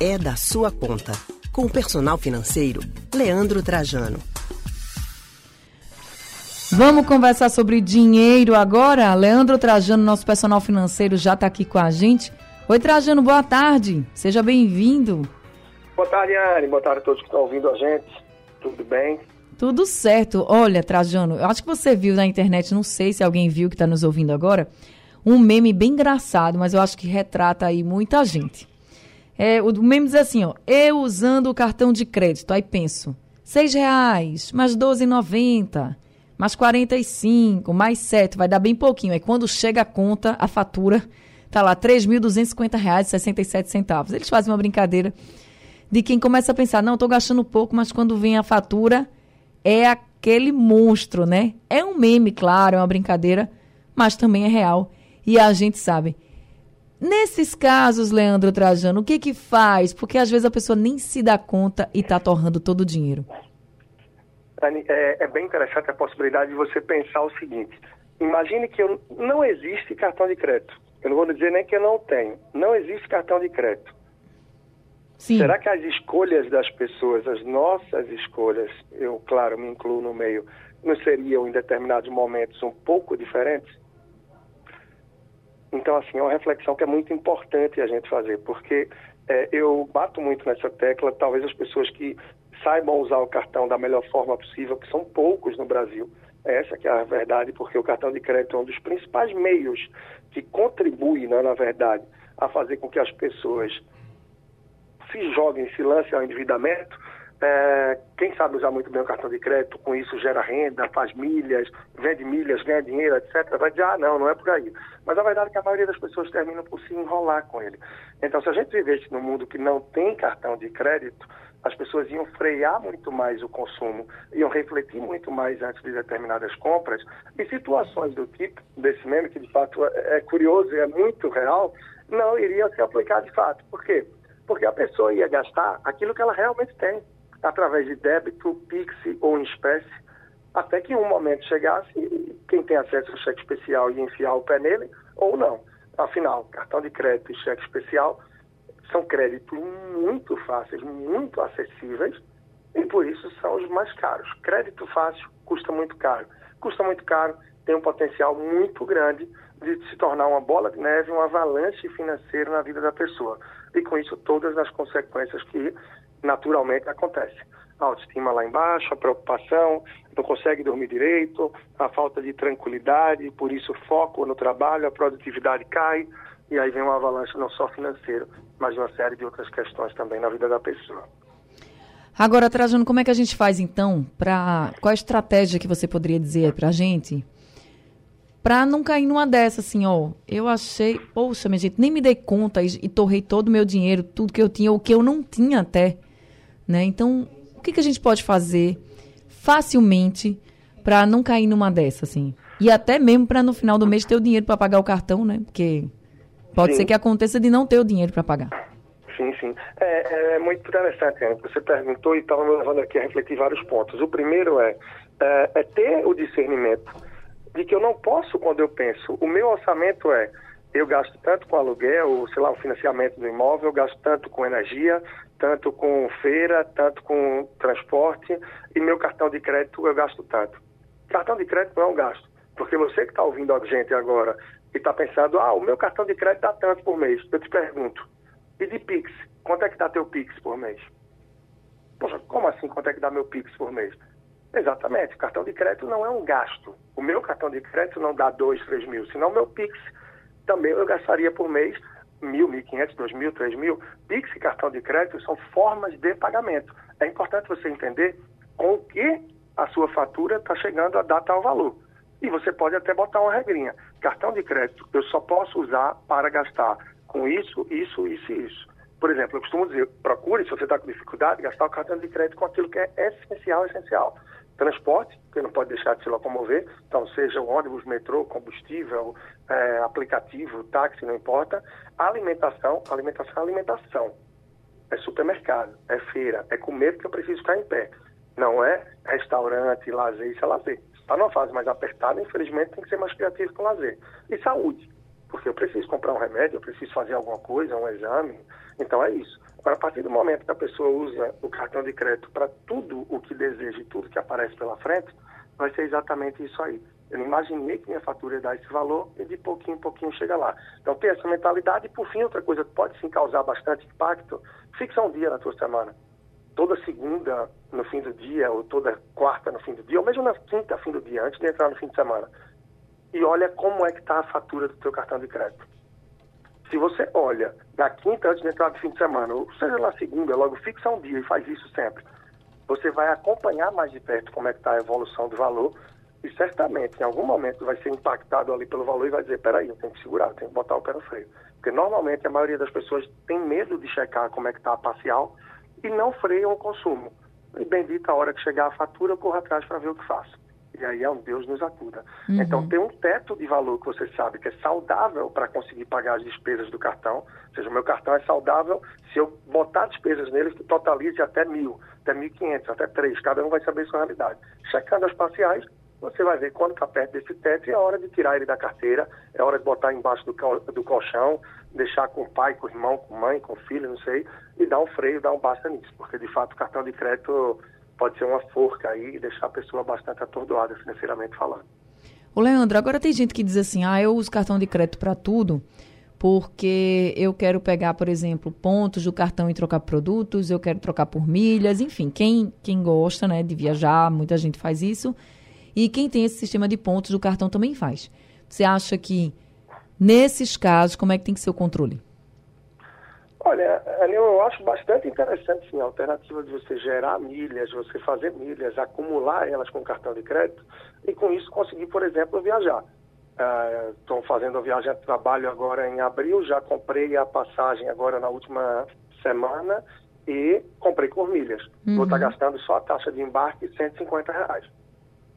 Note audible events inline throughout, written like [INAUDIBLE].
É da sua conta. Com o personal financeiro, Leandro Trajano. Vamos conversar sobre dinheiro agora? Leandro Trajano, nosso personal financeiro, já está aqui com a gente. Oi, Trajano, boa tarde. Seja bem-vindo. Boa tarde, Anne. Boa tarde a todos que estão ouvindo a gente. Tudo bem? Tudo certo. Olha, Trajano, eu acho que você viu na internet, não sei se alguém viu que está nos ouvindo agora, um meme bem engraçado, mas eu acho que retrata aí muita gente. É, o meme diz assim, ó, eu usando o cartão de crédito, aí penso, seis reais, mais R$12,90, mais 45, mais 7, vai dar bem pouquinho. Aí quando chega a conta, a fatura, tá lá, R$ 3.250,67. Eles fazem uma brincadeira de quem começa a pensar, não, estou gastando pouco, mas quando vem a fatura, é aquele monstro, né? É um meme, claro, é uma brincadeira, mas também é real. E a gente sabe. Nesses casos, Leandro Trajano, o que que faz? Porque às vezes a pessoa nem se dá conta e está torrando todo o dinheiro. É, é, bem interessante a possibilidade de você pensar o seguinte: imagine que eu, não existe cartão de crédito. Eu não vou dizer nem que eu não tenho. Não existe cartão de crédito. Sim. Será que as escolhas das pessoas, as nossas escolhas, eu, claro, me incluo no meio, não seriam em determinados momentos um pouco diferentes? Então, assim, é uma reflexão que é muito importante a gente fazer, porque é, eu bato muito nessa tecla, talvez as pessoas que saibam usar o cartão da melhor forma possível, que são poucos no Brasil, essa que é a verdade, porque o cartão de crédito é um dos principais meios que contribui, né, na verdade, a fazer com que as pessoas se joguem, se lancem ao endividamento, é, quem sabe usar muito bem o cartão de crédito, com isso gera renda, faz milhas, vende milhas, ganha dinheiro, etc. Vai dizer, ah, não, não é por aí. Mas a verdade é que a maioria das pessoas termina por se enrolar com ele. Então, se a gente vivesse num mundo que não tem cartão de crédito, as pessoas iam frear muito mais o consumo, iam refletir muito mais antes de determinadas compras. E situações do tipo, desse meme, que de fato é, é curioso e é muito real, não iriam se aplicar de fato. Por quê? Porque a pessoa ia gastar aquilo que ela realmente tem através de débito, Pix ou em espécie, até que um momento chegasse e quem tem acesso ao cheque especial ia enfiar o pé nele ou não. Afinal, cartão de crédito e cheque especial são créditos muito fáceis, muito acessíveis e por isso são os mais caros. Crédito fácil custa muito caro. Custa muito caro, tem um potencial muito grande de se tornar uma bola de neve, um avalanche financeiro na vida da pessoa. E com isso todas as consequências que naturalmente acontece. A autoestima lá embaixo, a preocupação, não consegue dormir direito, a falta de tranquilidade, por isso foco no trabalho, a produtividade cai, e aí vem uma avalanche não só financeira, mas de uma série de outras questões também na vida da pessoa. Agora, Trajano, como é que a gente faz então? Pra, qual a estratégia que você poderia dizer para a gente? Para não cair numa dessa, assim, ó. Eu achei, poxa, minha gente, nem me dei conta e, e torrei todo o meu dinheiro, tudo que eu tinha, ou que eu não tinha até. Né? Então, o que, que a gente pode fazer facilmente para não cair numa dessa, assim? E até mesmo para no final do mês ter o dinheiro para pagar o cartão, né? Porque pode sim. ser que aconteça de não ter o dinheiro para pagar. Sim, sim. É, é muito interessante, Ana. Você perguntou e estava me levando aqui a refletir vários pontos. O primeiro é, é, é ter o discernimento de que eu não posso, quando eu penso, o meu orçamento é eu gasto tanto com aluguel, sei lá, o financiamento do imóvel, eu gasto tanto com energia, tanto com feira, tanto com transporte, e meu cartão de crédito eu gasto tanto. Cartão de crédito não é um gasto, porque você que está ouvindo a gente agora e está pensando, ah, o meu cartão de crédito dá tanto por mês. Eu te pergunto, e de Pix? Quanto é que dá teu Pix por mês? Poxa, como assim quanto é que dá meu Pix por mês? Exatamente, cartão de crédito não é um gasto. O meu cartão de crédito não dá 2, 3 mil, senão meu Pix também eu gastaria por mês mil, mil quinhentos, dois mil, três mil. Pix e cartão de crédito são formas de pagamento. É importante você entender com o que a sua fatura está chegando a dar tal valor. E você pode até botar uma regrinha. Cartão de crédito eu só posso usar para gastar com isso, isso, isso e isso. Por exemplo, eu costumo dizer, procure, se você está com dificuldade, gastar o cartão de crédito com aquilo que é essencial, essencial transporte, que não pode deixar de se locomover, então seja o ônibus, metrô, combustível, é, aplicativo, táxi, não importa. Alimentação, alimentação é alimentação. É supermercado, é feira, é comer porque eu preciso ficar em pé. Não é restaurante, lazer, isso é lazer. Está numa fase mais apertada, infelizmente tem que ser mais criativo com lazer. E saúde. porque eu preciso comprar um remédio, eu preciso fazer alguma coisa, um exame. Então é isso. Agora, a partir do momento que a pessoa usa o cartão de crédito para tudo o que deseja e tudo que aparece pela frente, vai ser exatamente isso aí. Eu não imaginei que minha fatura ia dar esse valor e de pouquinho em pouquinho chega lá. Então, ter essa mentalidade. E, por fim, outra coisa que pode sim causar bastante impacto, fixa um dia na tua semana. Toda segunda no fim do dia, ou toda quarta no fim do dia, ou mesmo na quinta fim do dia, antes de entrar no fim de semana. E olha como é que está a fatura do teu cartão de crédito. Se você olha da quinta antes de entrar no fim de semana, ou seja lá segunda, logo fixa um dia e faz isso sempre, você vai acompanhar mais de perto como é que está a evolução do valor e certamente, em algum momento, vai ser impactado ali pelo valor e vai dizer, peraí, eu tenho que segurar, eu tenho que botar o pé no freio. Porque normalmente a maioria das pessoas tem medo de checar como é que está a parcial e não freiam o consumo. E bendita a hora que chegar a fatura, eu corro atrás para ver o que faço. E aí é um Deus nos acuda. Uhum. Então tem um teto de valor que você sabe que é saudável para conseguir pagar as despesas do cartão. Ou seja, o meu cartão é saudável se eu botar despesas nele que totalize até mil, até mil quinhentos, até três. Cada um vai saber sua realidade. Checando as parciais, você vai ver quando está perto desse teto, é hora de tirar ele da carteira, é hora de botar embaixo do, do colchão, deixar com o pai, com o irmão, com a mãe, com o filho, não sei, e dar um freio, dar um basta nisso, porque de fato o cartão de crédito pode ser uma forca aí e deixar a pessoa bastante atordoada financeiramente falando. O Leandro, agora tem gente que diz assim, ah, eu uso cartão de crédito para tudo, porque eu quero pegar, por exemplo, pontos do cartão e trocar produtos, eu quero trocar por milhas, enfim, quem, quem gosta né, de viajar, muita gente faz isso. E quem tem esse sistema de pontos do cartão também faz. Você acha que, nesses casos, como é que tem que ser o controle? Olha, eu acho bastante interessante sim, a alternativa de você gerar milhas, você fazer milhas, acumular elas com cartão de crédito e com isso conseguir, por exemplo, viajar. Estou uh, fazendo a viagem de trabalho agora em abril, já comprei a passagem agora na última semana e comprei por milhas. Uhum. Vou estar tá gastando só a taxa de embarque 150 reais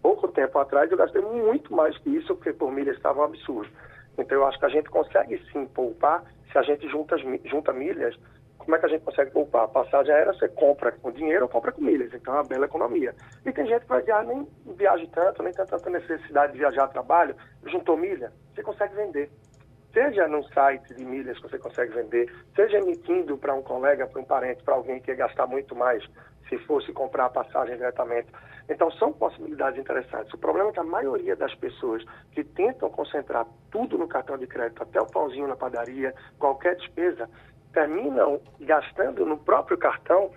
pouco tempo atrás eu gastei muito mais que isso, porque por milhas estava um absurdo. Então eu acho que a gente consegue sim poupar se a gente junta, junta milhas. Como é que a gente consegue poupar? A passagem aérea você compra com dinheiro ou compra com milhas, então é uma bela economia. E tem gente que vai viajar, nem viaja tanto, nem tem tanta necessidade de viajar a trabalho, juntou milha, você consegue vender. Seja num site de milhas que você consegue vender, seja emitindo para um colega, para um parente, para alguém que ia gastar muito mais se fosse comprar a passagem diretamente. Então, são possibilidades interessantes. O problema é que a maioria das pessoas que tentam concentrar tudo no cartão de crédito, até o pãozinho na padaria, qualquer despesa, terminam gastando no próprio cartão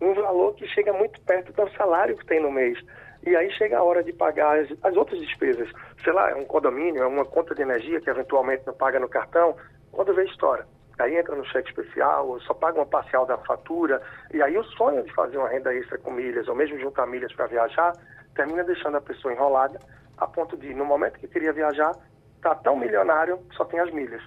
um valor que chega muito perto do salário que tem no mês. E aí chega a hora de pagar as, as outras despesas. Sei lá, é um condomínio, é uma conta de energia que eventualmente não paga no cartão, quando vê história aí entra no cheque especial, só paga uma parcial da fatura, e aí o sonho de fazer uma renda extra com milhas, ou mesmo juntar milhas para viajar, termina deixando a pessoa enrolada, a ponto de, no momento que queria viajar, tá tão milionário que só tem as milhas.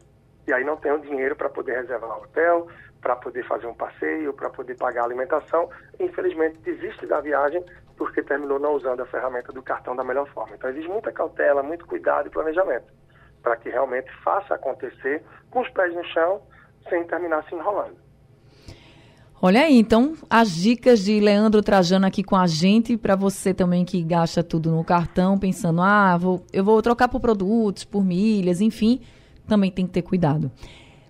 E aí não tem o dinheiro para poder reservar um hotel, para poder fazer um passeio, para poder pagar a alimentação, infelizmente desiste da viagem porque terminou não usando a ferramenta do cartão da melhor forma. Então exige muita cautela, muito cuidado e planejamento para que realmente faça acontecer com os pés no chão sem terminar se enrolando. Olha aí, então, as dicas de Leandro Trajano aqui com a gente, para você também que gasta tudo no cartão, pensando, ah, vou, eu vou trocar por produtos, por milhas, enfim, também tem que ter cuidado.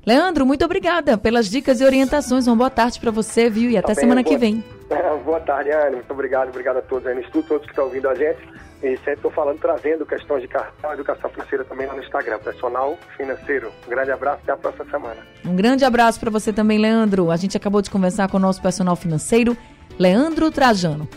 Leandro, muito obrigada pelas dicas e orientações. Uma boa tarde para você, viu? E até tá semana boa, que vem. [LAUGHS] boa tarde, Anne. Muito obrigado. Obrigado a todos aí no estúdio, todos que estão ouvindo a gente. E sempre estou falando, trazendo questões de cartão, educação financeira também lá no Instagram, personal financeiro. Um grande abraço, até a próxima semana. Um grande abraço para você também, Leandro. A gente acabou de conversar com o nosso personal financeiro, Leandro Trajano.